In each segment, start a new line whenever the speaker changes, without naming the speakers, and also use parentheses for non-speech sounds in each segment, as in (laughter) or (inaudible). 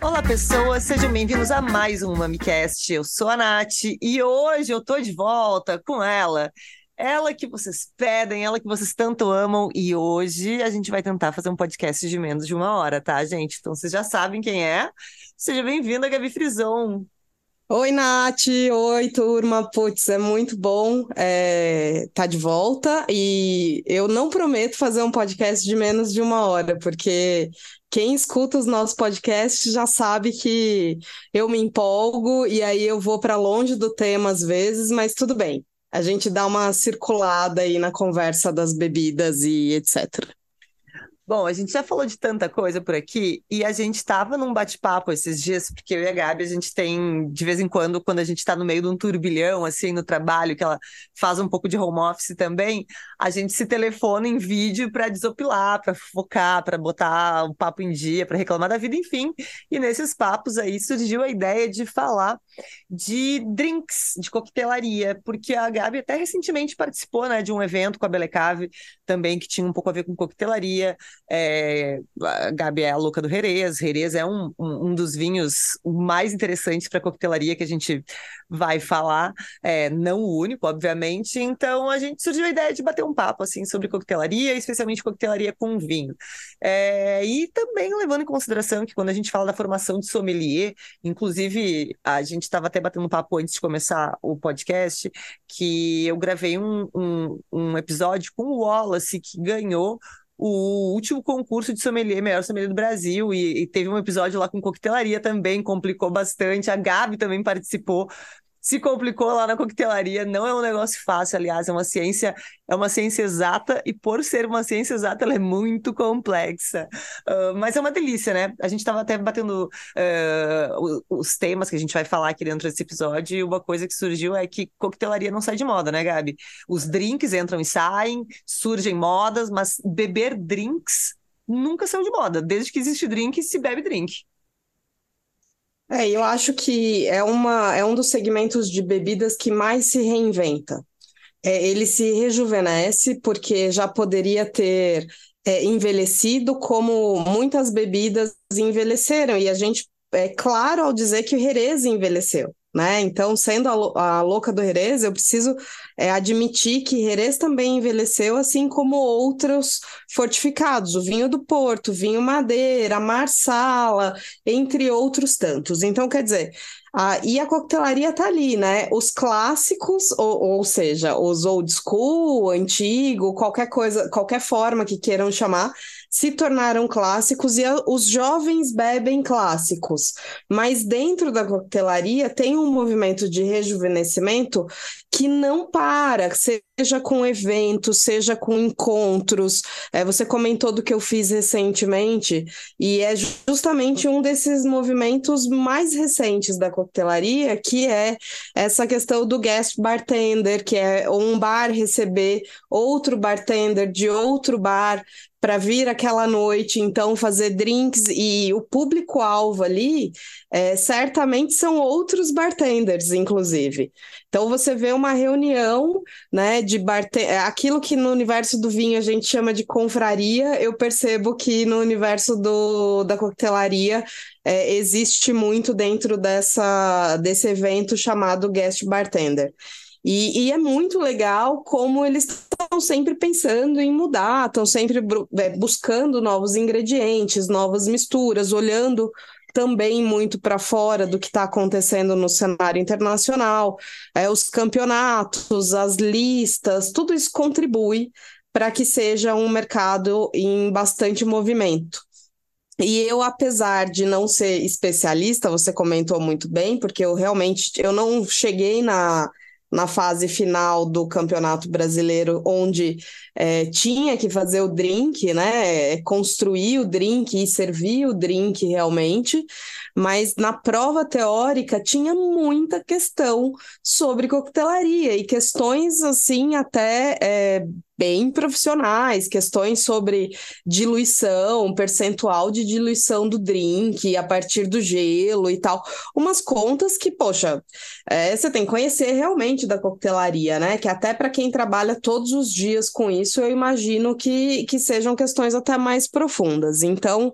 Olá, pessoas, sejam bem-vindos a mais um MamiCast. Eu sou a Nath e hoje eu tô de volta com ela. Ela que vocês pedem, ela que vocês tanto amam, e hoje a gente vai tentar fazer um podcast de menos de uma hora, tá, gente? Então vocês já sabem quem é. Seja bem-vinda, Gabi Frison.
Oi, Nath. Oi, turma. Putz, é muito bom é, tá de volta. E eu não prometo fazer um podcast de menos de uma hora, porque quem escuta os nossos podcasts já sabe que eu me empolgo e aí eu vou para longe do tema às vezes, mas tudo bem. A gente dá uma circulada aí na conversa das bebidas e etc.
Bom, a gente já falou de tanta coisa por aqui e a gente estava num bate-papo esses dias, porque eu e a Gabi, a gente tem, de vez em quando, quando a gente está no meio de um turbilhão, assim, no trabalho, que ela faz um pouco de home office também, a gente se telefona em vídeo para desopilar, para focar, para botar o papo em dia, para reclamar da vida, enfim. E nesses papos aí surgiu a ideia de falar de drinks, de coquetelaria, porque a Gabi até recentemente participou, né, de um evento com a Belecave também, que tinha um pouco a ver com coquetelaria. É, a Gabi é a louca do Jerez. Jerez é um, um, um dos vinhos mais interessantes para coquetelaria que a gente vai falar, é, não o único, obviamente. Então a gente surgiu a ideia de bater um papo assim sobre coquetelaria, especialmente coquetelaria com vinho. É, e também levando em consideração que quando a gente fala da formação de sommelier, inclusive a gente estava até batendo um papo antes de começar o podcast, que eu gravei um, um, um episódio com o Wallace, que ganhou o último concurso de sommelier, melhor sommelier do Brasil, e, e, teve um episódio lá com coquetelaria também, complicou bastante. A Gabi também participou, se complicou lá na coquetelaria. Não é um negócio fácil, aliás, é uma ciência, é uma ciência exata, e por ser uma ciência exata, ela é muito complexa. Uh, mas é uma delícia, né? A gente estava até batendo uh, os temas que a gente vai falar aqui dentro desse episódio, e uma coisa que surgiu é que coquetelaria não sai de moda, né, Gabi? Os drinks entram e saem, surgem modas, mas beber drinks nunca saiu de moda. Desde que existe drink, se bebe drink.
É, eu acho que é, uma, é um dos segmentos de bebidas que mais se reinventa. É, ele se rejuvenesce porque já poderia ter é, envelhecido como muitas bebidas envelheceram, e a gente é claro ao dizer que o Jerez envelheceu né? Então, sendo a, a louca do Jerez, eu preciso é, admitir que Jerez também envelheceu, assim como outros fortificados, o vinho do Porto, vinho Madeira, Marsala, entre outros tantos. Então, quer dizer, a, e a coquetelaria está ali, né? Os clássicos, ou, ou seja, os old school, antigo, qualquer coisa, qualquer forma que queiram chamar, se tornaram clássicos e os jovens bebem clássicos. Mas dentro da coquetelaria tem um movimento de rejuvenescimento que não para, seja com eventos, seja com encontros. É, você comentou do que eu fiz recentemente, e é justamente um desses movimentos mais recentes da coquetelaria, que é essa questão do guest bartender, que é um bar receber outro bartender de outro bar para vir aquela noite, então fazer drinks e o público-alvo ali é, certamente são outros bartenders, inclusive. Então você vê uma reunião né, de bartender, aquilo que no universo do vinho a gente chama de confraria, eu percebo que no universo do, da coquetelaria é, existe muito dentro dessa, desse evento chamado guest bartender. E, e, é muito legal como eles estão sempre pensando em mudar, estão sempre é, buscando novos ingredientes, novas misturas, olhando também muito para fora do que está acontecendo no cenário internacional, é, os campeonatos, as listas, tudo isso contribui para que seja um mercado em bastante movimento. E eu, apesar de não ser especialista, você comentou muito bem, porque eu realmente eu não cheguei na na fase final do Campeonato Brasileiro, onde é, tinha que fazer o drink, né? Construir o drink e servir o drink realmente, mas na prova teórica tinha muita questão sobre coquetelaria e questões assim até é, bem profissionais, questões sobre diluição, percentual de diluição do drink a partir do gelo e tal. Umas contas que, poxa, é, você tem que conhecer realmente da coquetelaria, né? Que até para quem trabalha todos os dias com isso, eu imagino que, que sejam questões até mais profundas. Então,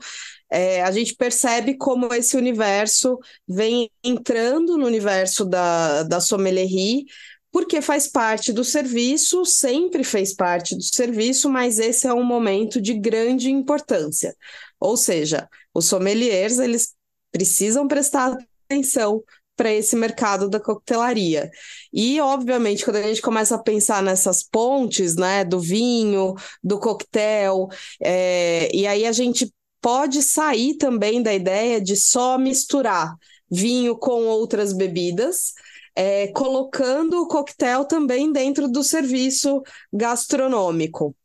é, a gente percebe como esse universo vem entrando no universo da, da sommelierie, porque faz parte do serviço, sempre fez parte do serviço, mas esse é um momento de grande importância. Ou seja, os sommeliers, eles precisam prestar atenção para esse mercado da coquetelaria. E, obviamente, quando a gente começa a pensar nessas pontes, né, do vinho, do coquetel, é, e aí a gente pode sair também da ideia de só misturar vinho com outras bebidas, é, colocando o coquetel também dentro do serviço gastronômico.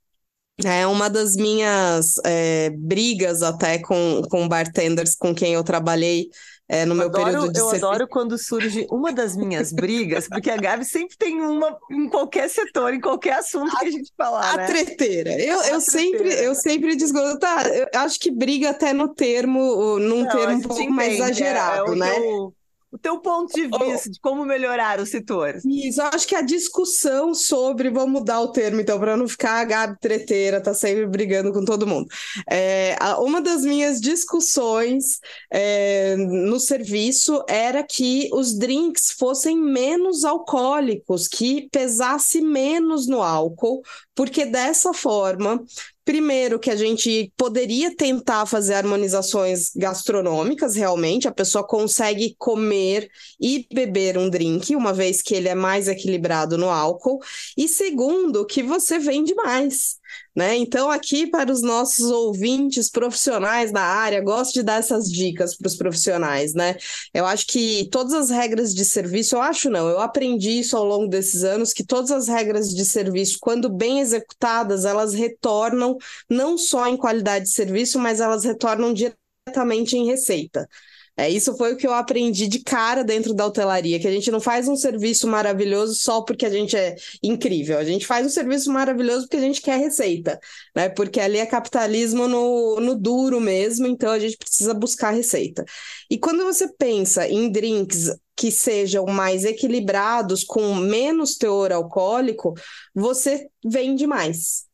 É uma das minhas é, brigas até com, com bartenders com quem eu trabalhei é, no meu
adoro,
período de
Eu serviço. adoro quando surge uma das minhas brigas, porque a Gabi sempre tem uma em qualquer setor, em qualquer assunto a, que a gente falar.
A
né?
treteira. Eu, eu, sempre, eu sempre desgosto. Tá, eu acho que briga até no termo, num Não, termo um pouco entende, mais exagerado, é, é né?
O teu ponto de vista oh, de como melhorar o setor.
Isso, eu acho que a discussão sobre, vou mudar o termo então, para não ficar a Gabi treteira, tá sempre brigando com todo mundo. É, uma das minhas discussões é, no serviço era que os drinks fossem menos alcoólicos, que pesasse menos no álcool, porque dessa forma Primeiro, que a gente poderia tentar fazer harmonizações gastronômicas, realmente, a pessoa consegue comer e beber um drink, uma vez que ele é mais equilibrado no álcool. E segundo, que você vende mais. Né? Então, aqui para os nossos ouvintes profissionais da área, gosto de dar essas dicas para os profissionais, né? Eu acho que todas as regras de serviço, eu acho não, eu aprendi isso ao longo desses anos, que todas as regras de serviço, quando bem executadas, elas retornam não só em qualidade de serviço, mas elas retornam diretamente em receita. É, isso foi o que eu aprendi de cara dentro da hotelaria, que a gente não faz um serviço maravilhoso só porque a gente é incrível. A gente faz um serviço maravilhoso porque a gente quer receita, né? Porque ali é capitalismo no, no duro mesmo, então a gente precisa buscar receita. E quando você pensa em drinks que sejam mais equilibrados, com menos teor alcoólico, você vende mais.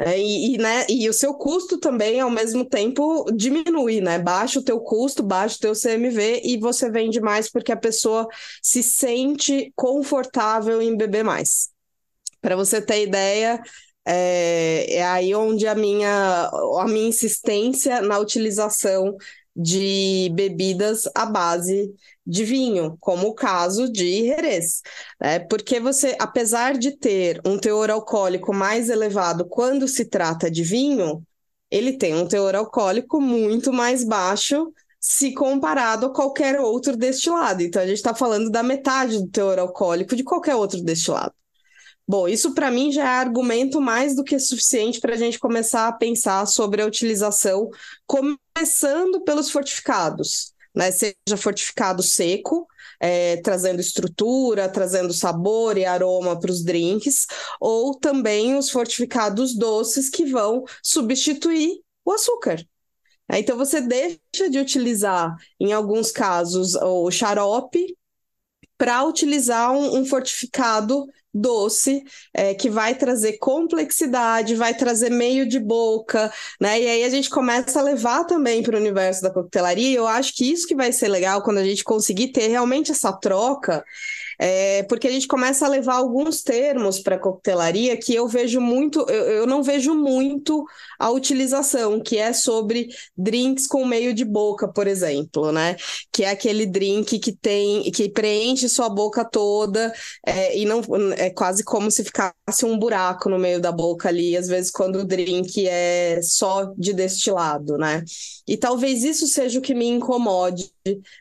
É, e, e, né, e o seu custo também, ao mesmo tempo, diminui, né? Baixa o teu custo, baixa o teu CMV e você vende mais porque a pessoa se sente confortável em beber mais. Para você ter ideia, é, é, aí onde a minha, a minha insistência na utilização de bebidas à base de vinho, como o caso de Jerez. Né? Porque você, apesar de ter um teor alcoólico mais elevado quando se trata de vinho, ele tem um teor alcoólico muito mais baixo se comparado a qualquer outro destilado. Então, a gente está falando da metade do teor alcoólico de qualquer outro destilado. Bom, isso para mim já é argumento mais do que suficiente para a gente começar a pensar sobre a utilização, começando pelos fortificados né? Seja fortificado seco, é, trazendo estrutura, trazendo sabor e aroma para os drinks, ou também os fortificados doces que vão substituir o açúcar. É, então você deixa de utilizar, em alguns casos, o xarope para utilizar um, um fortificado doce, é, que vai trazer complexidade, vai trazer meio de boca, né? E aí a gente começa a levar também para o universo da coquetelaria. E eu acho que isso que vai ser legal quando a gente conseguir ter realmente essa troca é, porque a gente começa a levar alguns termos para coquetelaria que eu vejo muito, eu, eu, não vejo muito a utilização, que é sobre drinks com meio de boca, por exemplo, né? Que é aquele drink que tem, que preenche sua boca toda é, e não é quase como se ficasse um buraco no meio da boca ali, às vezes quando o drink é só de destilado, né? E talvez isso seja o que me incomode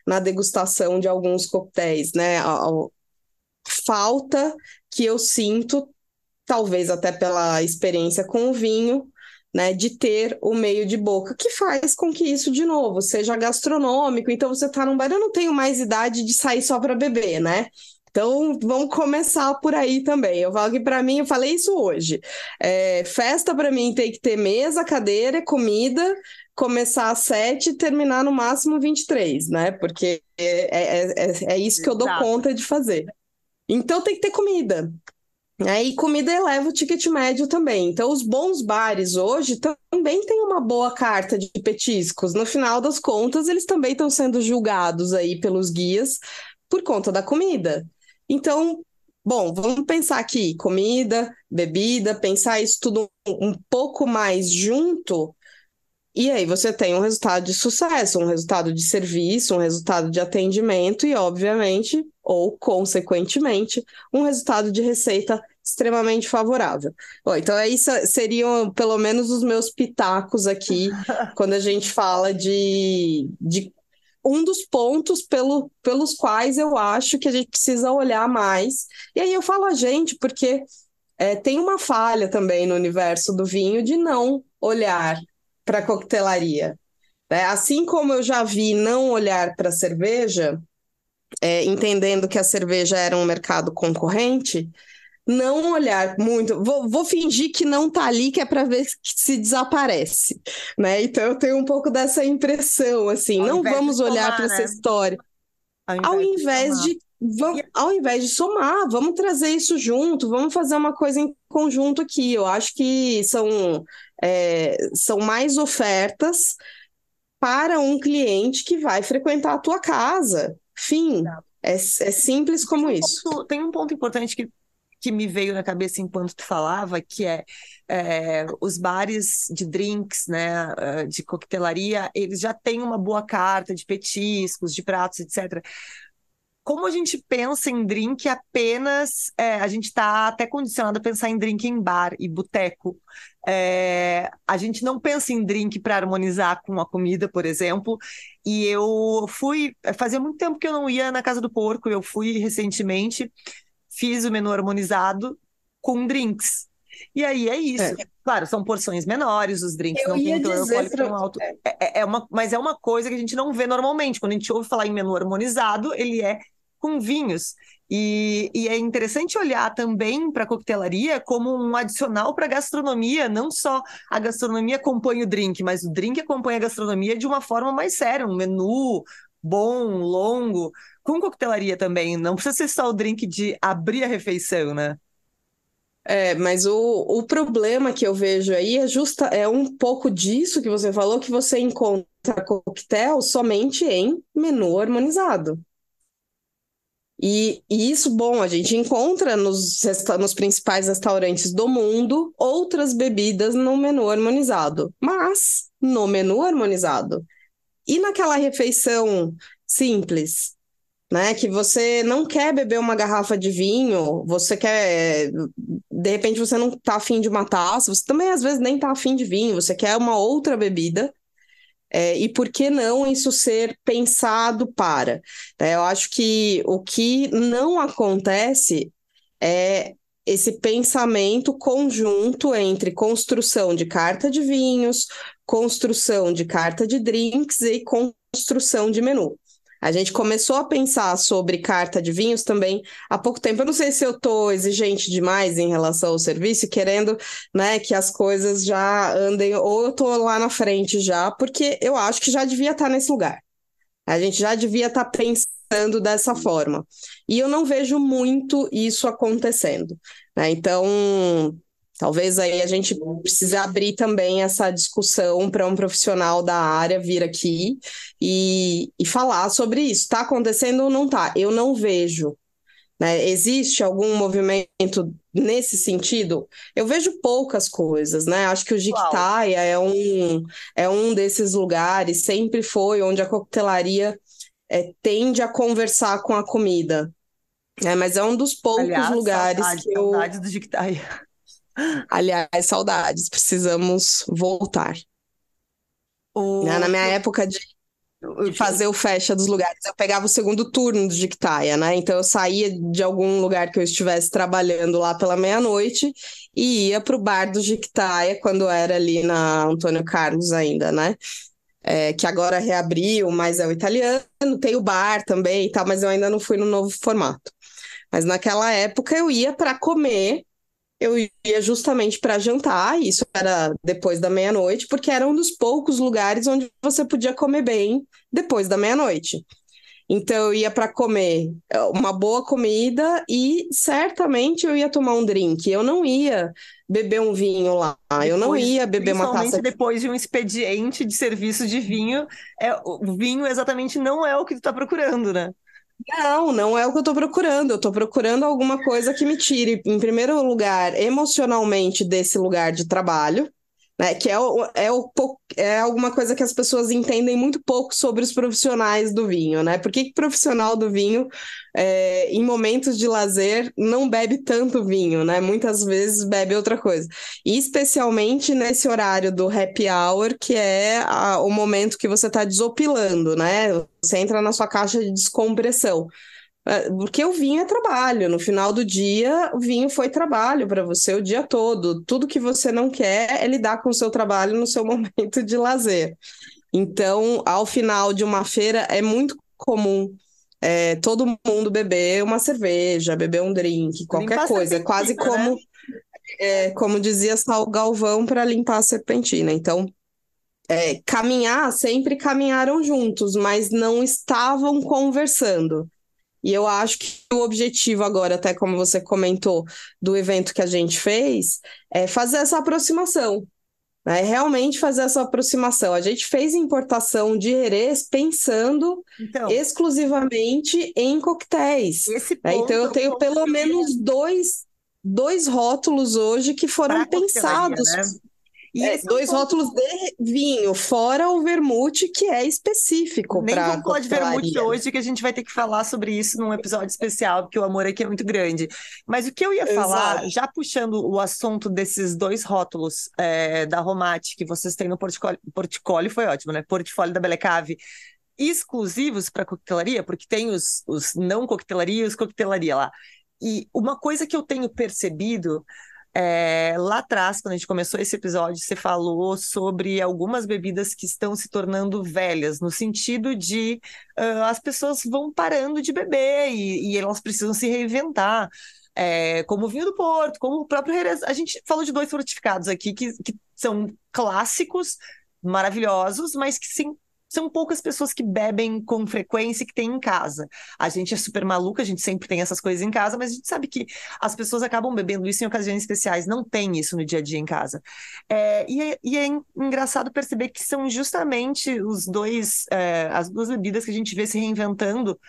na degustação de alguns coquetéis, né? Falta que eu sinto, talvez até pela experiência com o vinho, né, de ter o meio de boca, que faz com que isso, de novo, seja gastronômico. Então, você está num bar, eu não tenho mais idade de sair só para beber, né? Então, vamos começar por aí também. Eu falo que para mim, eu falei isso hoje. É, festa para mim tem que ter mesa, cadeira, comida, começar às sete e terminar no máximo 23, né? Porque é, é, é, é isso que eu dou conta de fazer. Então tem que ter comida. É, e comida eleva o ticket médio também. Então, os bons bares hoje também têm uma boa carta de petiscos. No final das contas, eles também estão sendo julgados aí pelos guias por conta da comida. Então, bom, vamos pensar aqui: comida, bebida, pensar isso tudo um pouco mais junto. E aí você tem um resultado de sucesso, um resultado de serviço, um resultado de atendimento e, obviamente, ou consequentemente, um resultado de receita extremamente favorável. Bom, então, aí seriam pelo menos os meus pitacos aqui, (laughs) quando a gente fala de, de um dos pontos pelo, pelos quais eu acho que a gente precisa olhar mais. E aí eu falo a gente, porque é, tem uma falha também no universo do vinho de não olhar para a coquetelaria. É, assim como eu já vi não olhar para a cerveja, é, entendendo que a cerveja era um mercado concorrente, não olhar muito, vou, vou fingir que não tá ali, que é para ver se desaparece, né? Então eu tenho um pouco dessa impressão, assim, ao não vamos olhar para né? essa história. Ao invés, ao invés de, de vamos, ao invés de somar, vamos trazer isso junto, vamos fazer uma coisa em conjunto aqui. Eu acho que são, é, são mais ofertas para um cliente que vai frequentar a tua casa. Fim. É, é simples como
tem
um isso.
Ponto, tem um ponto importante que que me veio na cabeça enquanto tu falava, que é, é, os bares de drinks, né, eh, de coquetelaria, eles já têm uma boa carta de petiscos, de pratos, etc. Como a gente pensa em drink apenas, é, a gente está até condicionado a pensar em drink em bar e boteco. É, a gente não pensa em drink para harmonizar com a comida, por exemplo. E eu fui, fazia muito tempo que eu não ia na casa do porco, eu fui recentemente fiz o menu harmonizado com drinks. E aí é isso. É. Claro, são porções menores, os drinks eu não têm teor alcoólico tão alto. É. é. É, uma, mas é uma coisa que a gente não vê normalmente. Quando a gente ouve falar em menu harmonizado, ele é com vinhos. E, e é interessante olhar também para a coquetelaria como um adicional para a gastronomia. Não só a gastronomia acompanha o drink, mas o drink acompanha a gastronomia de uma forma mais séria. Um menu bom, longo com coquetelaria também. Não precisa ser só o drink de abrir a refeição, né?
É, mas o, o problema que eu vejo aí é justa é um pouco disso que você falou, que você encontra coquetel somente em menu harmonizado. E, e, isso, bom, a gente encontra nos, nos principais restaurantes do mundo outras bebidas no menu harmonizado, mas no menu harmonizado. E naquela refeição simples, né? Que você não quer beber uma garrafa de vinho, você quer. De repente você não tá afim de uma taça, você também às vezes nem tá afim de vinho, você quer uma outra bebida. É, e por que não isso ser pensado para? É, eu acho que o que não acontece é esse pensamento conjunto entre construção de carta de vinhos, construção de carta de drinks e construção de menu. A gente começou a pensar sobre carta de vinhos também há pouco tempo. Eu não sei se eu estou exigente demais em relação ao serviço, querendo né, que as coisas já andem, ou eu estou lá na frente já, porque eu acho que já devia estar tá nesse lugar. A gente já devia estar tá pensando dessa forma. E eu não vejo muito isso acontecendo. Né? Então, Talvez aí a gente precise abrir também essa discussão para um profissional da área vir aqui e, e falar sobre isso. Está acontecendo ou não está? Eu não vejo. Né? Existe algum movimento nesse sentido? Eu vejo poucas coisas, né? Acho que o Jiquitaia é um, é um desses lugares, sempre foi, onde a coquetelaria é, tende a conversar com a comida. É, mas é um dos poucos Aliás, lugares saudade, que eu.
Saudade do Jiquitaia.
Aliás, saudades, precisamos voltar. O... Né, na minha época de fazer o fecha dos lugares, eu pegava o segundo turno do Dictaia, né? Então eu saía de algum lugar que eu estivesse trabalhando lá pela meia-noite e ia para o bar do Dictaia quando era ali na Antônio Carlos ainda, né? É, que agora reabriu, mas é o italiano, tem o bar também e tal, mas eu ainda não fui no novo formato. Mas naquela época eu ia para comer, eu ia justamente para jantar, isso era depois da meia-noite, porque era um dos poucos lugares onde você podia comer bem depois da meia-noite. Então eu ia para comer eh, uma boa comida e certamente eu ia tomar um drink. Eu não ia beber um vinho lá. Depois, eu não ia beber uma taça.
depois de um expediente de serviço de vinho, é o vinho exatamente não é o que tu está procurando, né?
Não, não é o que eu estou procurando. Eu estou procurando alguma coisa que me tire, em primeiro lugar, emocionalmente desse lugar de trabalho né? Que é, é, o, é alguma coisa que as pessoas entendem muito pouco sobre os profissionais do vinho, né? Por que, que profissional do vinho, é, em momentos de lazer, não bebe tanto vinho, né? Muitas vezes bebe outra coisa. E especialmente nesse horário do happy hour, que é a, o momento que você está desopilando, né? Você entra na sua caixa de descompressão. É, porque o vinho é trabalho. No final do dia, o vinho foi trabalho para você o dia todo. Tudo que você não quer é lidar com o seu trabalho no seu (laughs) momento de lazer. Então, ao final de uma feira, é muito comum é, todo mundo beber uma cerveja, beber um drink, qualquer coisa. É quase né? como, né? é, como dizia Sal Galvão, para limpar a serpentina. Então, é, caminhar, sempre caminharam juntos, mas não estavam conversando. E eu acho que o objetivo agora, até como você comentou, do evento que a gente fez, é fazer essa aproximação. Né? Realmente fazer essa aproximação. A gente fez importação de herês pensando então, exclusivamente em coquetéis. Né? Então eu tenho pelo menos dois, dois rótulos hoje que foram pensados. Né? E é, dois rótulos de vinho, fora o vermute, que é específico.
Nem vamos falar de vermute hoje, que a gente vai ter que falar sobre isso num episódio especial, porque o amor aqui é muito grande. Mas o que eu ia falar, Exato. já puxando o assunto desses dois rótulos é, da Romate que vocês têm no portfólio, portfólio foi ótimo, né? Portfólio da Belecave exclusivos para coquetelaria, porque tem os, os não coquetelaria e os coquetelaria lá. E uma coisa que eu tenho percebido é, lá atrás, quando a gente começou esse episódio, você falou sobre algumas bebidas que estão se tornando velhas, no sentido de uh, as pessoas vão parando de beber e, e elas precisam se reinventar. É, como o vinho do Porto, como o próprio Jerez. A gente falou de dois fortificados aqui que, que são clássicos, maravilhosos, mas que sim, são poucas pessoas que bebem com frequência e que tem em casa. A gente é super maluca, a gente sempre tem essas coisas em casa, mas a gente sabe que as pessoas acabam bebendo isso em ocasiões especiais, não tem isso no dia a dia em casa. É, e, é, e, é, engraçado perceber que são justamente os dois, é, as duas bebidas que a gente vê se reinventando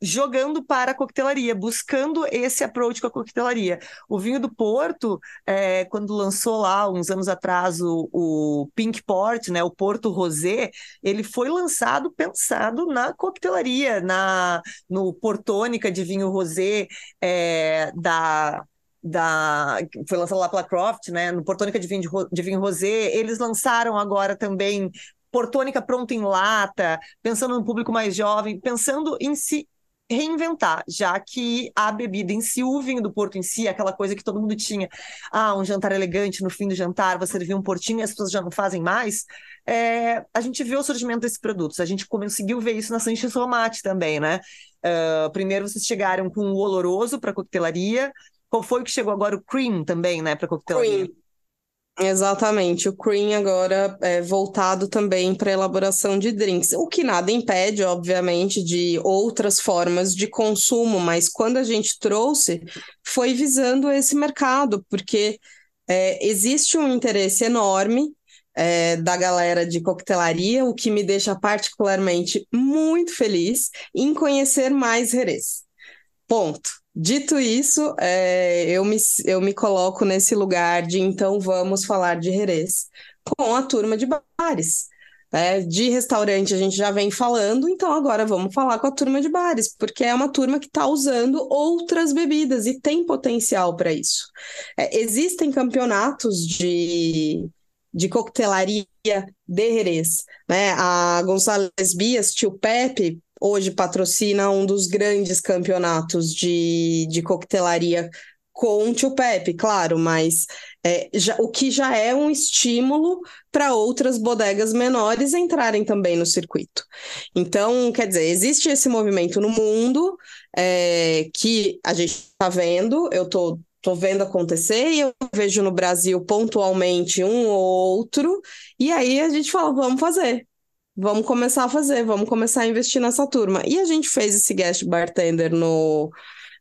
jogando para a coquetelaria, buscando esse approach com a coquetelaria. O vinho do Porto, é, quando lançou lá uns anos atrás o, o, Pink Port, né, o Porto Rosé, ele foi lançado pensado na coquetelaria, na no Portônica de vinho rosé é, da da foi lançado lá pela Croft, né, no Portônica de vinho de, de vinho rosé, eles lançaram agora também Portônica pronto em lata, pensando no público mais jovem, pensando em si reinventar, já que a bebida em si, o vinho do Porto em si, aquela coisa que todo mundo tinha, ah, um jantar elegante no fim do jantar, você servir um portinho e as pessoas já não fazem mais, é, a gente vê o surgimento desses produtos, a gente conseguiu ver isso na Sanches Romate também, né? Uh, primeiro vocês chegaram com o oloroso para coquetelaria, qual foi o que chegou agora? O cream também, né, para coquetelaria?
Cream. Exatamente, o cream agora é voltado também para elaboração de drinks, o que nada impede, obviamente, de outras formas de consumo, mas quando a gente trouxe, foi visando esse mercado, porque é, existe um interesse enorme é, da galera de coquetelaria, o que me deixa particularmente muito feliz em conhecer mais Jerez. Ponto. Dito isso, é, eu, me, eu me coloco nesse lugar de então vamos falar de Jerez com a turma de bares. É, de restaurante a gente já vem falando, então agora vamos falar com a turma de bares, porque é uma turma que está usando outras bebidas e tem potencial para isso. É, existem campeonatos de, de coquetelaria de Jerez, né? A Gonçalves Bias, tio Pepe, hoje patrocina um dos grandes campeonatos de, de coquetelaria com o tio Pepe, claro, mas é, já, o que já é um estímulo para outras bodegas menores entrarem também no circuito. Então, quer dizer, existe esse movimento no mundo é, que a gente está vendo, eu estou tô vendo acontecer e eu vejo no Brasil pontualmente um ou outro, e aí a gente fala, vamos fazer. Vamos começar a fazer, vamos começar a investir nessa turma. E a gente fez esse guest bartender no,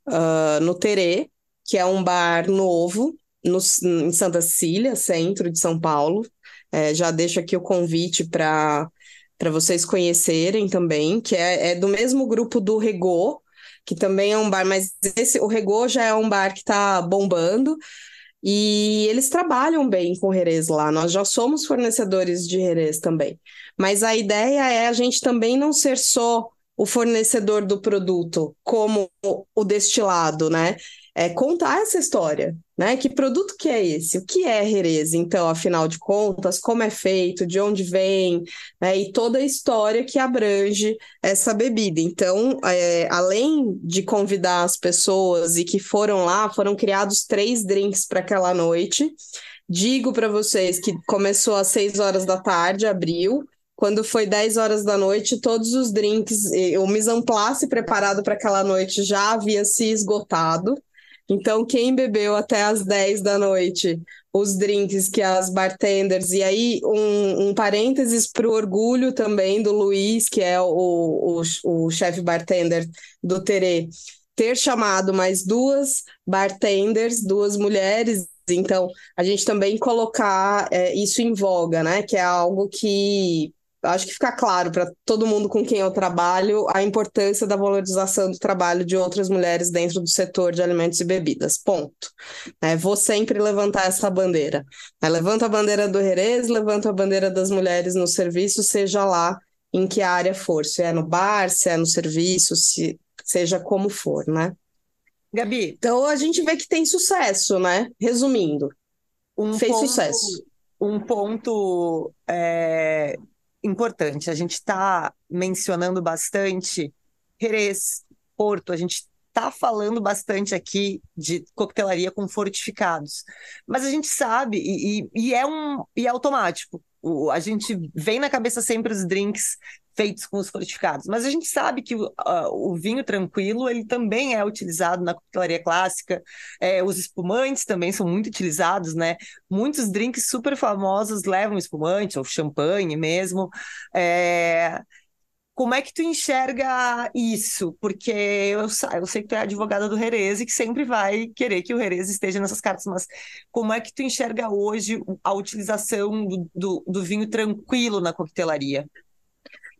uh, no Terê, que é um bar novo no, em Santa Cecília, centro de São Paulo. É, já deixo aqui o convite para para vocês conhecerem também, que é, é, do mesmo grupo do Regô, que também é um bar, mas esse, o Regô já é um bar que está bombando. E eles trabalham bem com Jerez lá, nós já somos fornecedores de Jerez também. Mas a ideia é a gente também não ser só o fornecedor do produto, como o destilado, né? É contar essa história, né? Que produto que é esse? O que é Jerez, então, afinal de contas, como é feito, de onde vem, né? E toda a história que abrange essa bebida. Então, é, além de convidar as pessoas e que foram lá, foram criados três drinks para aquela noite. Digo para vocês que começou às seis horas da tarde, abril, quando foi 10 horas da noite, todos os drinks, o mise en place preparado para aquela noite já havia se esgotado. Então, quem bebeu até as 10 da noite os drinks que as bartenders, e aí um, um parênteses para o orgulho também do Luiz, que é o, o, o chefe bartender do Terê, ter chamado mais duas bartenders, duas mulheres então, a gente também colocar é, isso em voga, né? Que é algo que acho que fica claro para todo mundo com quem eu trabalho a importância da valorização do trabalho de outras mulheres dentro do setor de alimentos e bebidas. Ponto. É, vou sempre levantar essa bandeira. É, levanta a bandeira do Jerez, levanta a bandeira das mulheres no serviço, seja lá em que área for, se é no bar, se é no serviço, se seja como for, né?
Gabi.
Então a gente vê que tem sucesso, né? Resumindo, um fez ponto, sucesso.
Um ponto é, importante. A gente está mencionando bastante Jerez, Porto, a gente está falando bastante aqui de coquetelaria com fortificados, mas a gente sabe, e, e, e é um e é automático. O, a gente vem na cabeça sempre os drinks feitos com os fortificados. Mas a gente sabe que uh, o vinho tranquilo ele também é utilizado na coquetelaria clássica. É, os espumantes também são muito utilizados, né? Muitos drinks super famosos levam espumante ou champanhe mesmo. É... Como é que tu enxerga isso? Porque eu, eu sei que tu é advogada do Jerez e que sempre vai querer que o Jerez esteja nessas cartas, mas como é que tu enxerga hoje a utilização do, do, do vinho tranquilo na coquetelaria?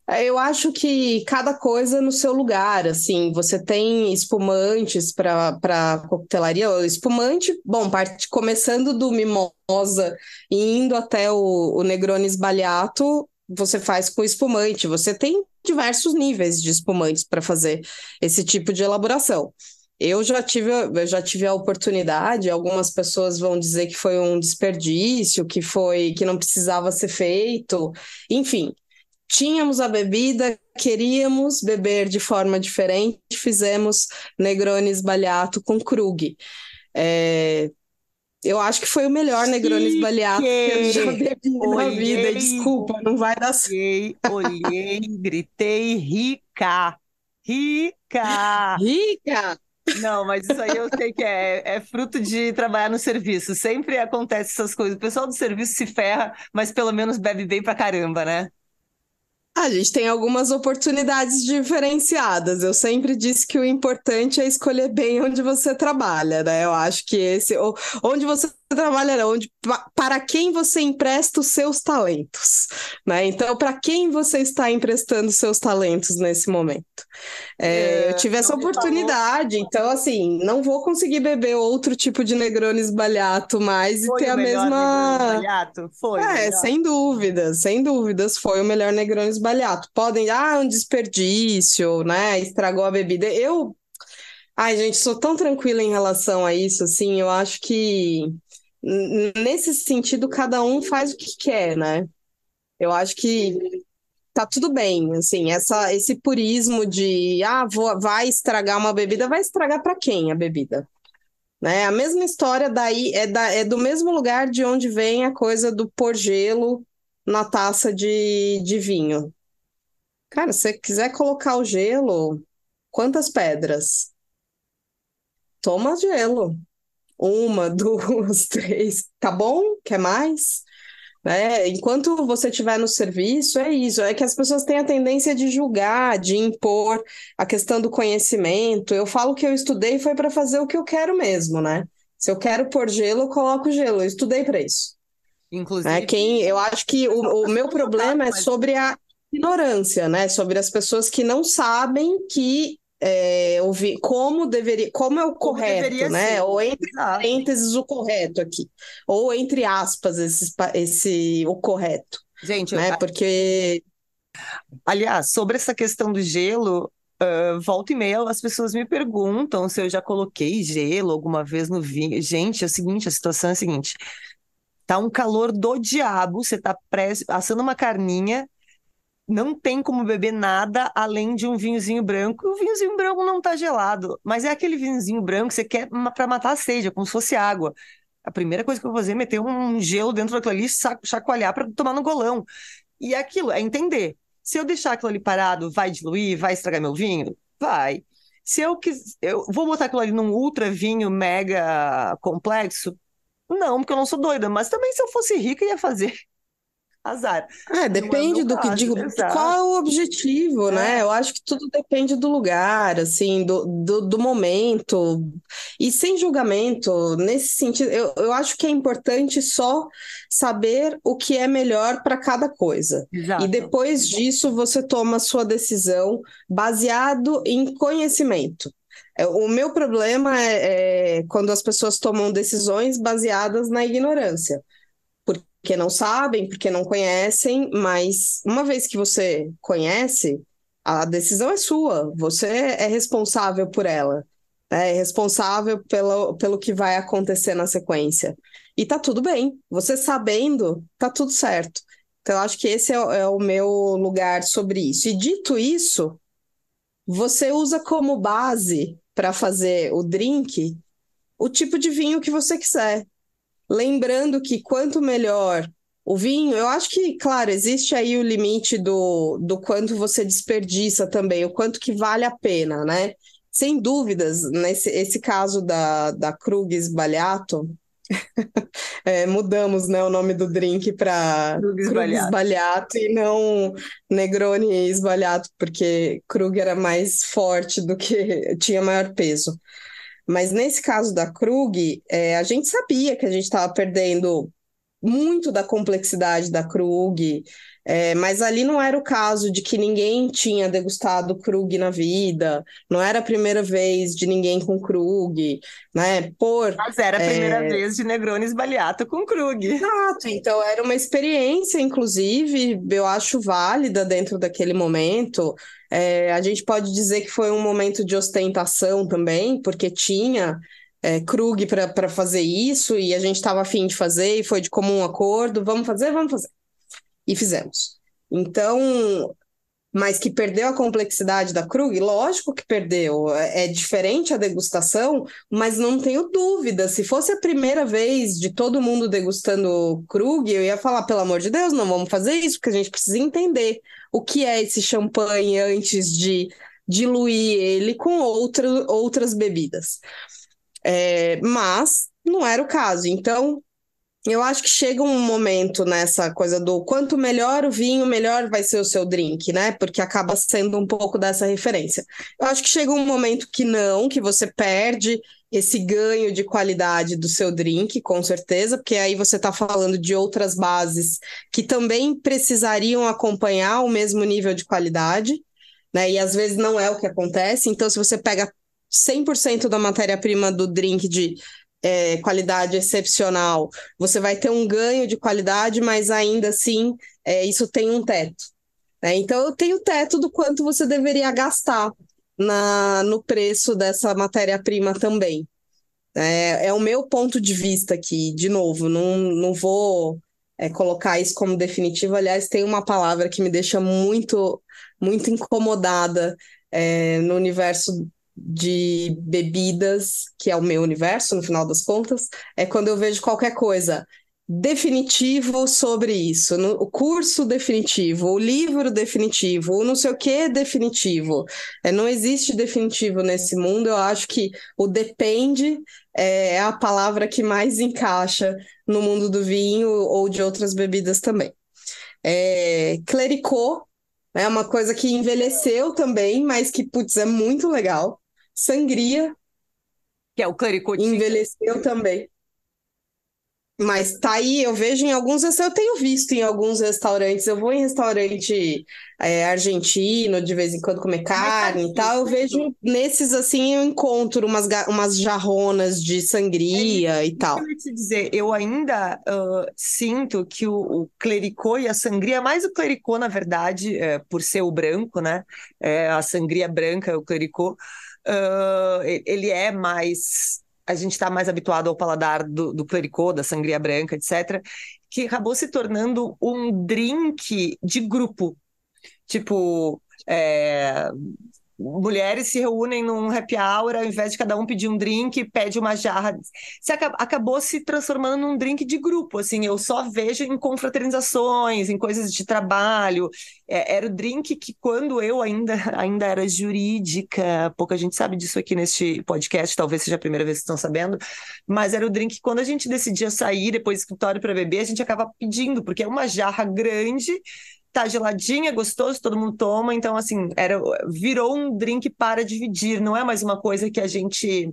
É, eu acho que cada coisa no seu lugar, assim, você tem espumantes para coquetelaria, espumante, bom, parte, começando do mimosa e indo até o, o Negroni Sbagliato, você faz com espumante, você tem diversos níveis de espumantes para fazer esse tipo de elaboração. Eu já tive, eu já tive a oportunidade, algumas pessoas vão dizer que foi um desperdício, que foi que não precisava ser feito, enfim, tínhamos a bebida, queríamos beber de forma diferente, fizemos Negroni Sbagliato com Krug. É, eu acho que foi o melhor Negroni Sbagliato que eu já bebi olhei, na vida. Desculpa, não vai dar
certo. Olhei, gritei, rica, rica.
Rica!
Não, mas isso aí eu sei que é, é fruto de trabalhar no serviço. Sempre acontece essas coisas. O pessoal do serviço se ferra, mas pelo menos bebe bem pra caramba, né?
A gente tem algumas oportunidades diferenciadas. Eu sempre disse que o importante é escolher bem onde você trabalha, né? Eu acho que esse, onde você trabalha, onde, para quem você empresta os seus talentos, né? Então, para quem você está emprestando os seus talentos nesse momento? É, é, eu tive essa oportunidade, então, assim, não vou conseguir beber outro tipo de Negroni esbalhato mais e ter a mesma.
Foi.
É, sem dúvidas, sem dúvidas, foi o melhor Negroni esbalhato. Podem, ah, um desperdício, né? Estragou a bebida. Eu. Ai, gente, sou tão tranquila em relação a isso, assim, eu acho que nesse sentido, cada um faz o que quer, né? Eu acho que tá tudo bem, assim, essa, esse purismo de, ah, vou, vai estragar uma bebida, vai estragar para quem a bebida? Né? A mesma história daí é, da, é do mesmo lugar de onde vem a coisa do pôr gelo na taça de, de vinho. Cara, se você quiser colocar o gelo, quantas pedras? Toma gelo. Uma, (laughs) duas, três. Tá bom? Quer mais? É, enquanto você estiver no serviço, é isso. É que as pessoas têm a tendência de julgar, de impor a questão do conhecimento. Eu falo que eu estudei foi para fazer o que eu quero mesmo, né? Se eu quero pôr gelo, eu coloco gelo. Eu estudei para isso. Inclusive. É, quem, eu acho que o, o meu (laughs) problema é sobre a ignorância, né? Sobre as pessoas que não sabem que é, ouvir como deveria, como é o como correto, né? Ser. Ou entre parênteses o correto aqui, ou entre aspas esse, esse o correto.
Gente,
né? Eu... Porque
aliás, sobre essa questão do gelo, uh, volta e meia as pessoas me perguntam se eu já coloquei gelo alguma vez no vinho. Gente, é o seguinte, a situação é a seguinte. Tá um calor do diabo, você tá assando uma carninha, não tem como beber nada além de um vinhozinho branco. O vinhozinho branco não tá gelado, mas é aquele vinhozinho branco que você quer para matar a sede, é como se fosse água. A primeira coisa que eu vou fazer é meter um gelo dentro daquilo ali, chacoalhar para tomar no golão. E é aquilo, é entender. Se eu deixar aquilo ali parado, vai diluir, vai estragar meu vinho? Vai. Se eu quiser, eu vou botar aquilo ali num ultra vinho mega complexo? Não, porque eu não sou doida, mas também se eu fosse rica ia fazer azar.
É, depende do que digo, qual é o objetivo, né? é. né? Eu acho que tudo depende do lugar, assim, do, do, do, momento. E sem julgamento, nesse sentido, eu, eu acho que é importante só saber o que é melhor para cada coisa. Exato. E depois disso você toma a sua decisão baseado em conhecimento. É, o meu problema é, é quando as pessoas tomam decisões baseadas na ignorância porque não sabem, porque não conhecem, mas uma vez que você conhece, a decisão é sua, você é responsável por ela, né? é responsável pelo, pelo que vai acontecer na sequência. E tá tudo bem, você sabendo, tá tudo certo. Então, eu acho que esse é, é o meu lugar sobre isso. E dito isso, você usa como base para fazer o drink o tipo de vinho que você quiser. Lembrando que quanto melhor o vinho, eu acho que, claro, existe aí o limite do, do quanto você desperdiça também, o quanto que vale a pena, né? Sem dúvidas, nesse esse caso da, da Krug Sbagliato, (laughs) é, mudamos né, o nome do drink para Krug Sbagliato e não Negroni Sbagliato, porque Krug era mais forte do que tinha maior peso. Mas nesse caso da Krug, é, a gente sabia que a gente estava perdendo muito da complexidade da Krug, é, mas ali não era o caso de que ninguém tinha degustado Krug na vida, não era a primeira vez de ninguém com Krug, né? Por,
mas era a primeira é... vez de Negroni Sbagliato com Krug.
Exato, então era uma experiência, inclusive, eu acho válida dentro daquele momento. É, a gente pode dizer que foi um momento de ostentação também, porque tinha é, Krug para fazer isso e a gente estava afim de fazer e foi de comum acordo, vamos fazer, vamos fazer. E fizemos. Então, mas que perdeu a complexidade da Krug? Lógico que perdeu. É, é diferente a degustação, mas não tenho dúvida. Se fosse a primeira vez de todo mundo degustando Krug, eu ia falar, pelo amor de Deus, não vamos fazer isso, porque a gente precisa entender o que é esse champanhe antes de diluir ele com outra, outras bebidas. É, mas não era o caso. Então, eu acho que chega um momento nessa coisa do quanto melhor o vinho, melhor vai ser o seu drink, né? Porque acaba sendo um pouco dessa referência. Eu acho que chega um momento que não, que você perde esse ganho de qualidade do seu drink, com certeza, porque aí você está falando de outras bases que também precisariam acompanhar o mesmo nível de qualidade, né? E às vezes não é o que acontece. Então, se você pega 100% da matéria-prima do drink de é, qualidade excepcional, você vai ter um ganho de qualidade, mas ainda assim é, isso tem um teto. Né? Então, eu tenho teto do quanto você deveria gastar na, no preço dessa matéria-prima também. É, é, o meu ponto de vista aqui, de novo, não, não vou é, colocar isso como definitivo. Aliás, tem uma palavra que me deixa muito, muito incomodada é, no universo de bebidas, que é o meu universo, no final das contas, é quando eu vejo qualquer coisa definitivo sobre isso, no, o curso definitivo, o livro definitivo, o não sei o que definitivo. É, não existe definitivo nesse mundo. Eu acho que o depende é, é a palavra que mais encaixa no mundo do vinho ou de outras bebidas também. É, clericô é uma coisa que envelheceu também, mas que, putz, é muito legal. Sangria.
Que é o clericô.
Envelheceu também. Mas tá aí, eu vejo em alguns, eu tenho visto em alguns restaurantes, eu vou em restaurante é, argentino, de vez em quando comer carne e tal, eu vejo nesses assim, eu encontro umas, umas jarronas de sangria é, e tal.
Eu te dizer, eu ainda uh, sinto que o, o, clericô e a sangria, mais o clericô, na verdade, é, por ser o branco, né? É, a sangria branca, o clericô, uh, ele é mais a gente está mais habituado ao paladar do, do clericô, da sangria branca, etc., que acabou se tornando um drink de grupo. Tipo, é, mulheres se reúnem num happy hour, ao invés de cada um pedir um drink, pede uma jarra. Se acabou se transformando num drink de grupo, assim, eu só vejo em confraternizações, em coisas de trabalho. É, era o drink que quando eu ainda, (laughs) ainda era jurídica, pouca gente sabe disso aqui neste podcast, talvez seja a primeira vez que estão sabendo, mas era o drink que quando a gente decidia sair depois do escritório para beber, a gente acaba pedindo, porque é uma jarra grande tá geladinha, gostoso, todo mundo toma. Então, assim, era, virou um drink para dividir, não é mais uma coisa que a gente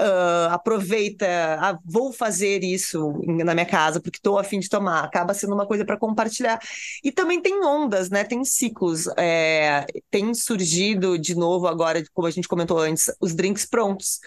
uh, aproveita, ah, vou fazer isso na minha casa porque estou afim de tomar. Acaba sendo uma coisa para compartilhar. E também tem ondas, né? Tem ciclos. É, tem surgido de novo agora, como a gente comentou antes, os drinks prontos.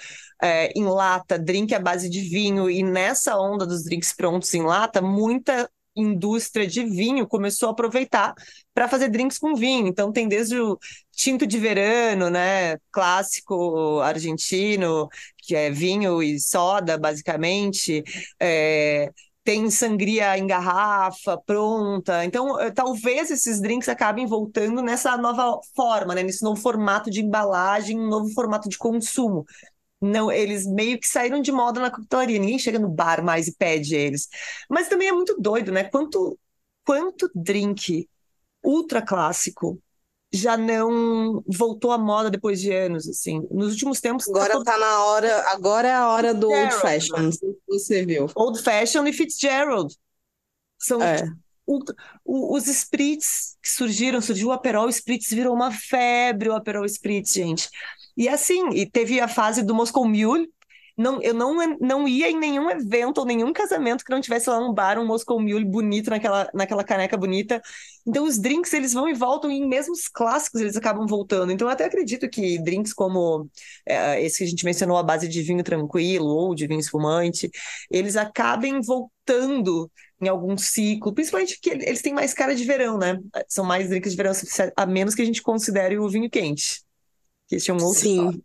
É, em lata, drink à base de vinho, e nessa onda dos drinks prontos em lata, muita indústria de vinho começou a aproveitar para fazer drinks com vinho. Então tem desde o tinto de verano, né, clássico argentino, que é vinho e soda, basicamente. É, tem sangria em garrafa pronta. Então, eh, talvez esses drinks acabem voltando nessa nova forma, né? nesse novo formato de embalagem, um novo formato de consumo não, eles meio que saíram de moda na coquetelaria. Ninguém chega no bar mais e pede eles. Mas também é muito doido, né? Quanto, quanto drink ultra clássico já não voltou à moda depois de anos, assim. Nos últimos tempos.
Tá agora tá, todo... na hora. Agora é a hora do Old Fashion. Você viu?
Old Fashion e Fitzgerald. São é. Ultra... os spritz que surgiram, surgiu o Aperol Spritz, virou uma febre o Aperol Spritz, gente. E assim, e teve a fase do Moscow Mule. Não, eu não, não ia em nenhum evento ou nenhum casamento que não tivesse lá um bar, um Moscow Mule bonito naquela, naquela caneca bonita. Então os drinks, eles vão e voltam, e mesmo os clássicos eles acabam voltando. Então eu até acredito que drinks como é, esse que a gente mencionou, a base de vinho tranquilo ou de vinho espumante, eles acabem voltando em algum ciclo, principalmente porque eles têm mais cara de verão, né? São mais drinks de verão, a menos que a gente considere o vinho quente que esse é um outro
Sim.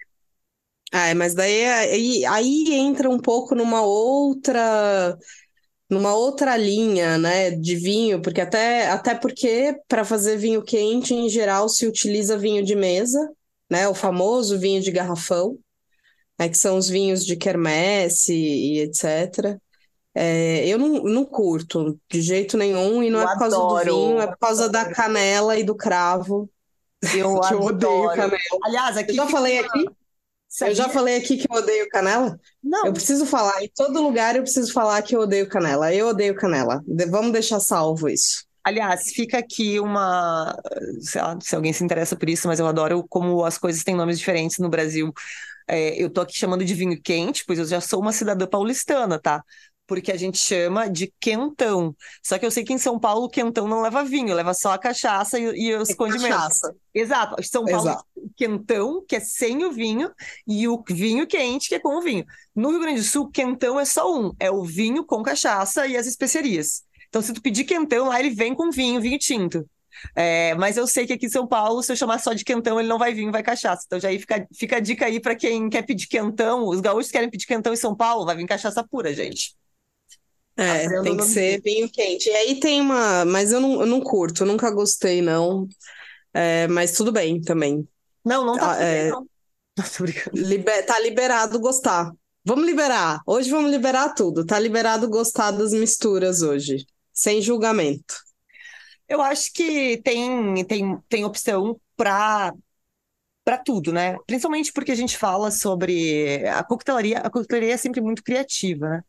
Ah, mas daí aí, aí entra um pouco numa outra numa outra linha, né, de vinho, porque até até porque para fazer vinho quente em geral se utiliza vinho de mesa, né, o famoso vinho de garrafão, né, que são os vinhos de quermesse e etc. É, eu não, não curto de jeito nenhum e não eu é por causa adoro. do vinho, é por causa da canela e do cravo.
Eu, (laughs) que eu odeio canela.
Aliás, aqui. Eu já falei aqui? Sabia? Eu já falei aqui que eu odeio canela? Não. Eu preciso falar, em todo lugar eu preciso falar que eu odeio canela. Eu odeio canela. Vamos deixar salvo isso.
Aliás, fica aqui uma. Sei lá, se alguém se interessa por isso, mas eu adoro como as coisas têm nomes diferentes no Brasil. É, eu tô aqui chamando de vinho quente, pois eu já sou uma cidadã paulistana, tá? Porque a gente chama de quentão. Só que eu sei que em São Paulo o quentão não leva vinho, leva só a cachaça e, e os é condimentos. Cachaça. Exato. São Paulo, Exato. quentão, que é sem o vinho, e o vinho quente, que é com o vinho. No Rio Grande do Sul, quentão é só um, é o vinho com cachaça e as especiarias. Então, se tu pedir quentão, lá ele vem com vinho, vinho tinto. É, mas eu sei que aqui em São Paulo, se eu chamar só de quentão, ele não vai vir, vai cachaça. Então já aí fica, fica a dica aí para quem quer pedir quentão. Os gaúchos querem pedir quentão em São Paulo, vai vir cachaça pura, gente.
É, tem que ser vinho quente. E aí tem uma. Mas eu não, eu não curto, nunca gostei, não. É, mas tudo bem também.
Não, não tá ah, é... não. (laughs)
Liber... Tá liberado gostar. Vamos liberar. Hoje vamos liberar tudo. Tá liberado gostar das misturas hoje. Sem julgamento.
Eu acho que tem, tem, tem opção para para tudo, né? Principalmente porque a gente fala sobre a coquetelaria, a coquetelaria é sempre muito criativa, né?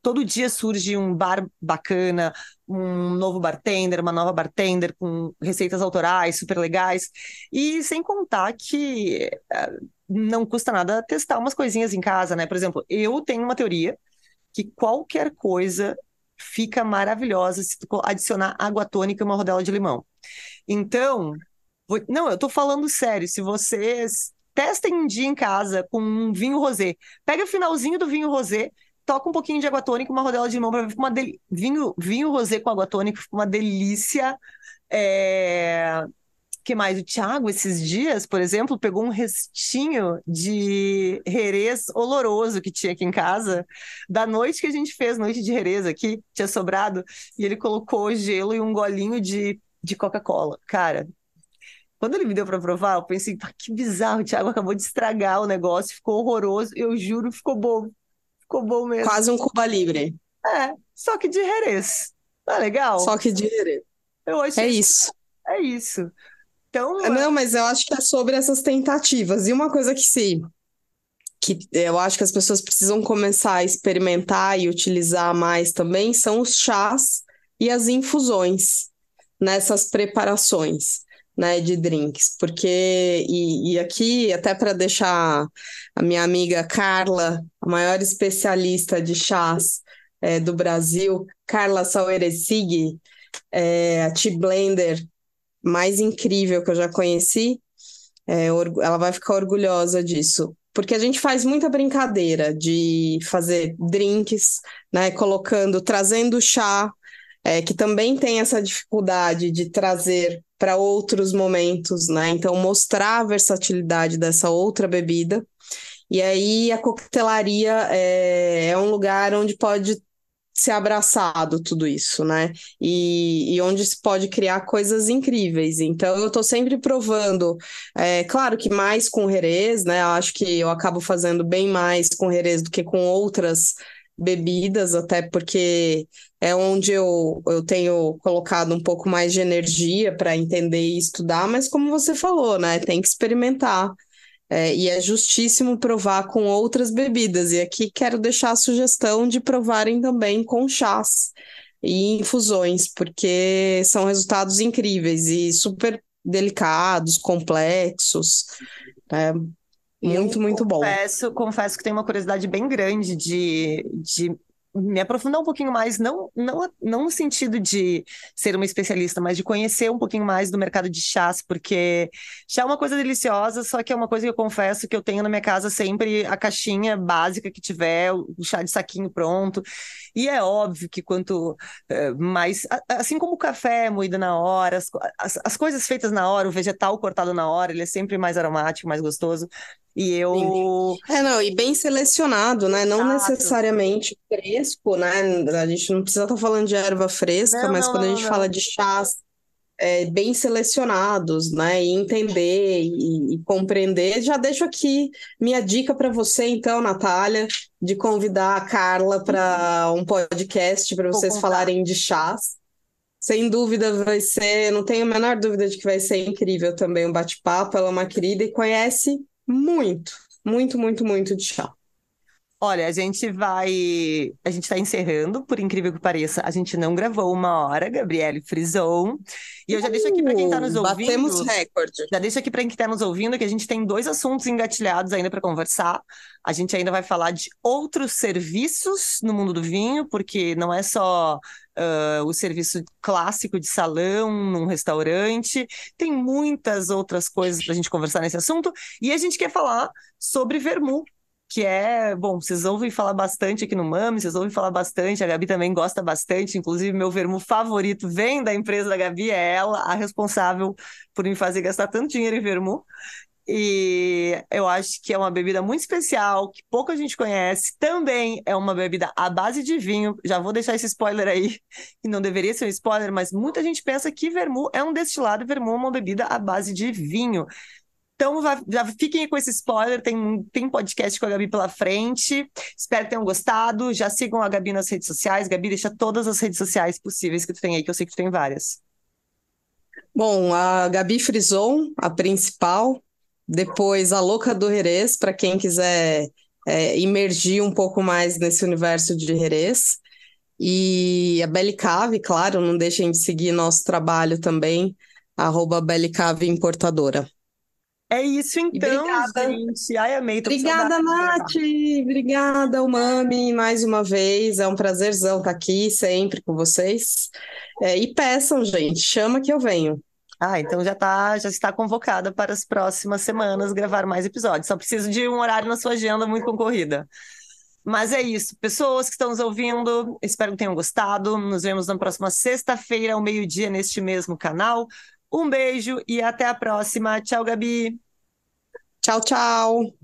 Todo dia surge um bar bacana, um novo bartender, uma nova bartender com receitas autorais super legais, e sem contar que eh, não custa nada testar umas coisinhas em casa, né? Por exemplo, eu tenho uma teoria que qualquer coisa fica maravilhosa se tu adicionar água tônica e uma rodela de limão. Então, não, eu tô falando sério. Se vocês testem um dia em casa com um vinho rosé, pega o finalzinho do vinho rosé, toca um pouquinho de água tônica, uma rodela de limão para ver uma del... vinho vinho rosé com água tônica, fica uma delícia. É... que mais? O Thiago, esses dias, por exemplo, pegou um restinho de herês oloroso que tinha aqui em casa, da noite que a gente fez, noite de herês aqui, tinha sobrado, e ele colocou gelo e um golinho de, de Coca-Cola. Cara, quando ele me deu para provar, eu pensei, que bizarro, o Thiago acabou de estragar o negócio, ficou horroroso. Eu juro, ficou bom. Ficou bom mesmo.
Quase um Cuba Libre.
É, só que de Jerez. Tá legal?
Só que de Jerez.
Eu achei... É isso. É isso. Então,
é, Não, mas eu acho que é sobre essas tentativas. E uma coisa que se que eu acho que as pessoas precisam começar a experimentar e utilizar mais também são os chás e as infusões nessas preparações né, de drinks, porque e, e aqui até para deixar a minha amiga Carla, a maior especialista de chás é, do Brasil, Carla Saueresig, é, a tea blender mais incrível que eu já conheci, é, ela vai ficar orgulhosa disso. Porque a gente faz muita brincadeira de fazer drinks, né? Colocando, trazendo chá, é, que também tem essa dificuldade de trazer para outros momentos, né? Então, mostrar a versatilidade dessa outra bebida. E aí, a coquetelaria é, é um lugar onde pode ser abraçado tudo isso, né? E, e, onde se pode criar coisas incríveis. Então, eu estou sempre provando, é, claro que mais com Jerez, né? Eu acho que eu acabo fazendo bem mais com Jerez do que com outras bebidas, até porque é onde eu, eu tenho colocado um pouco mais de energia para entender e estudar, mas como você falou, né, tem que experimentar. É, e é justíssimo provar com outras bebidas. E aqui quero deixar a sugestão de provarem também com chás e infusões, porque são resultados incríveis e super delicados, complexos. É, muito, muito bom.
Confesso, confesso que tenho uma curiosidade bem grande de, de me aprofundar um pouquinho mais, não, não, não no sentido de ser uma especialista, mas de conhecer um pouquinho mais do mercado de chás, porque chá é uma coisa deliciosa, só que é uma coisa que eu confesso que eu tenho na minha casa sempre a caixinha básica que tiver, o chá de saquinho pronto. E é óbvio que quanto uh, mais. Assim como o café moído na hora, as, as, as coisas feitas na hora, o vegetal cortado na hora, ele é sempre mais aromático, mais gostoso. E eu.
É, não, e bem selecionado, né? Não Exato. necessariamente fresco, né? A gente não precisa estar tá falando de erva fresca, não, mas não, quando não, a gente fala de chás é, bem selecionados, né? E entender e, e compreender, já deixo aqui minha dica para você, então, Natália, de convidar a Carla para um podcast para vocês falarem de chás. Sem dúvida vai ser, não tenho a menor dúvida de que vai ser incrível também o um bate-papo. Ela é uma querida e conhece muito, muito, muito, muito de chá.
Olha, a gente vai. A gente está encerrando, por incrível que pareça. A gente não gravou uma hora, Gabriele frisou. E eu já deixo aqui para quem está nos ouvindo.
Batemos recorde.
Já deixo aqui para quem está nos ouvindo que a gente tem dois assuntos engatilhados ainda para conversar. A gente ainda vai falar de outros serviços no mundo do vinho, porque não é só uh, o serviço clássico de salão num restaurante, tem muitas outras coisas para a gente conversar nesse assunto. E a gente quer falar sobre vermouth que é, bom, vocês ouvem falar bastante aqui no Mami, vocês ouvem falar bastante, a Gabi também gosta bastante, inclusive meu vermo favorito vem da empresa da Gabi, é ela a responsável por me fazer gastar tanto dinheiro em vermo. E eu acho que é uma bebida muito especial, que pouca gente conhece. Também é uma bebida à base de vinho. Já vou deixar esse spoiler aí, (laughs) que não deveria ser um spoiler, mas muita gente pensa que vermu é um destilado vermu é uma bebida à base de vinho. Então, já fiquem com esse spoiler, tem, tem podcast com a Gabi pela frente. Espero que tenham gostado. Já sigam a Gabi nas redes sociais. Gabi, deixa todas as redes sociais possíveis que tu tem aí, que eu sei que tu tem várias.
Bom, a Gabi Frison, a principal. Depois a Louca do Jerez, para quem quiser é, imergir um pouco mais nesse universo de Jerez. E a Belicave, claro, não deixem de seguir nosso trabalho também, arroba Importadora.
É isso então, obrigada. gente. Ai, amei.
obrigada, Nath. Obrigada, Umami, mais uma vez. É um prazerzão estar aqui sempre com vocês. É, e peçam, gente, chama que eu venho.
Ah, então já tá, já está convocada para as próximas semanas gravar mais episódios. Só preciso de um horário na sua agenda muito concorrida. Mas é isso, pessoas que estão nos ouvindo, espero que tenham gostado. Nos vemos na próxima sexta-feira, ao meio-dia, neste mesmo canal. Um beijo e até a próxima. Tchau, Gabi.
Tchau, tchau.